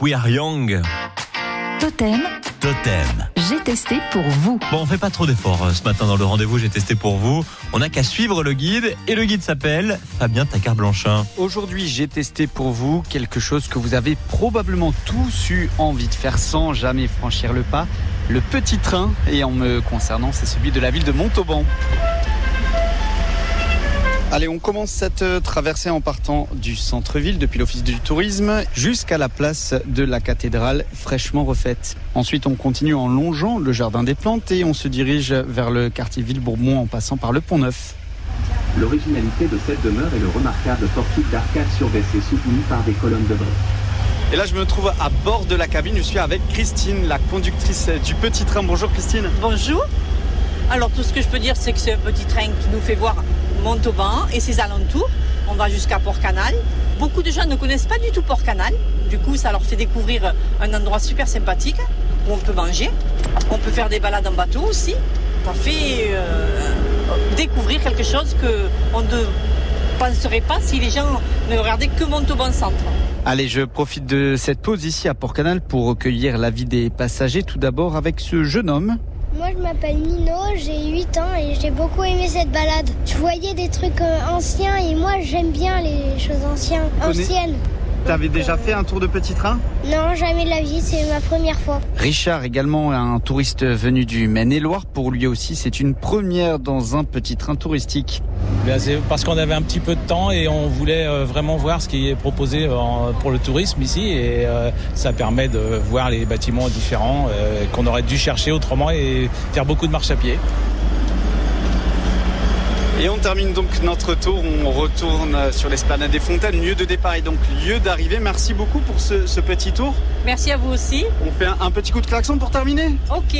We are young. Totem, Totem. j'ai testé pour vous. Bon, on fait pas trop d'efforts euh, ce matin dans le rendez-vous, j'ai testé pour vous. On n'a qu'à suivre le guide et le guide s'appelle Fabien Tacard-Blanchin. Aujourd'hui, j'ai testé pour vous quelque chose que vous avez probablement tous eu envie de faire sans jamais franchir le pas. Le petit train, et en me concernant, c'est celui de la ville de Montauban. Allez, on commence cette euh, traversée en partant du centre-ville depuis l'office du tourisme jusqu'à la place de la cathédrale fraîchement refaite. Ensuite, on continue en longeant le jardin des plantes et on se dirige vers le quartier Ville-Bourbon en passant par le Pont Neuf. L'originalité de cette demeure est le remarquable portique d'arcade surbaissé soutenu par des colonnes de briques. Et là, je me trouve à bord de la cabine. Je suis avec Christine, la conductrice du petit train. Bonjour Christine. Bonjour. Alors tout ce que je peux dire, c'est que c'est un petit train qui nous fait voir Montauban et ses alentours. On va jusqu'à Port-Canal. Beaucoup de gens ne connaissent pas du tout Port-Canal. Du coup, ça leur fait découvrir un endroit super sympathique où on peut manger. On peut faire des balades en bateau aussi. Ça fait euh, découvrir quelque chose qu'on ne penserait pas si les gens ne regardaient que Montauban Centre. Allez, je profite de cette pause ici à Port-Canal pour recueillir l'avis des passagers. Tout d'abord avec ce jeune homme. Moi, je m'appelle Nino, j'ai 8 ans et j'ai beaucoup aimé cette balade. Je voyais des trucs euh, anciens et moi, j'aime bien les choses anciennes. Anciennes. T'avais déjà fait un tour de petit train Non, jamais de la vie, c'est ma première fois. Richard, également un touriste venu du Maine-et-Loire. Pour lui aussi, c'est une première dans un petit train touristique. Ben, c'est parce qu'on avait un petit peu de temps et on voulait euh, vraiment voir ce qui est proposé euh, pour le tourisme ici et euh, ça permet de voir les bâtiments différents qu'on aurait dû chercher autrement et faire beaucoup de marche à pied. Et on termine donc notre tour. On retourne sur l'esplanade des Fontaines. Lieu de départ et donc lieu d'arrivée. Merci beaucoup pour ce, ce petit tour. Merci à vous aussi. On fait un, un petit coup de klaxon pour terminer? Ok.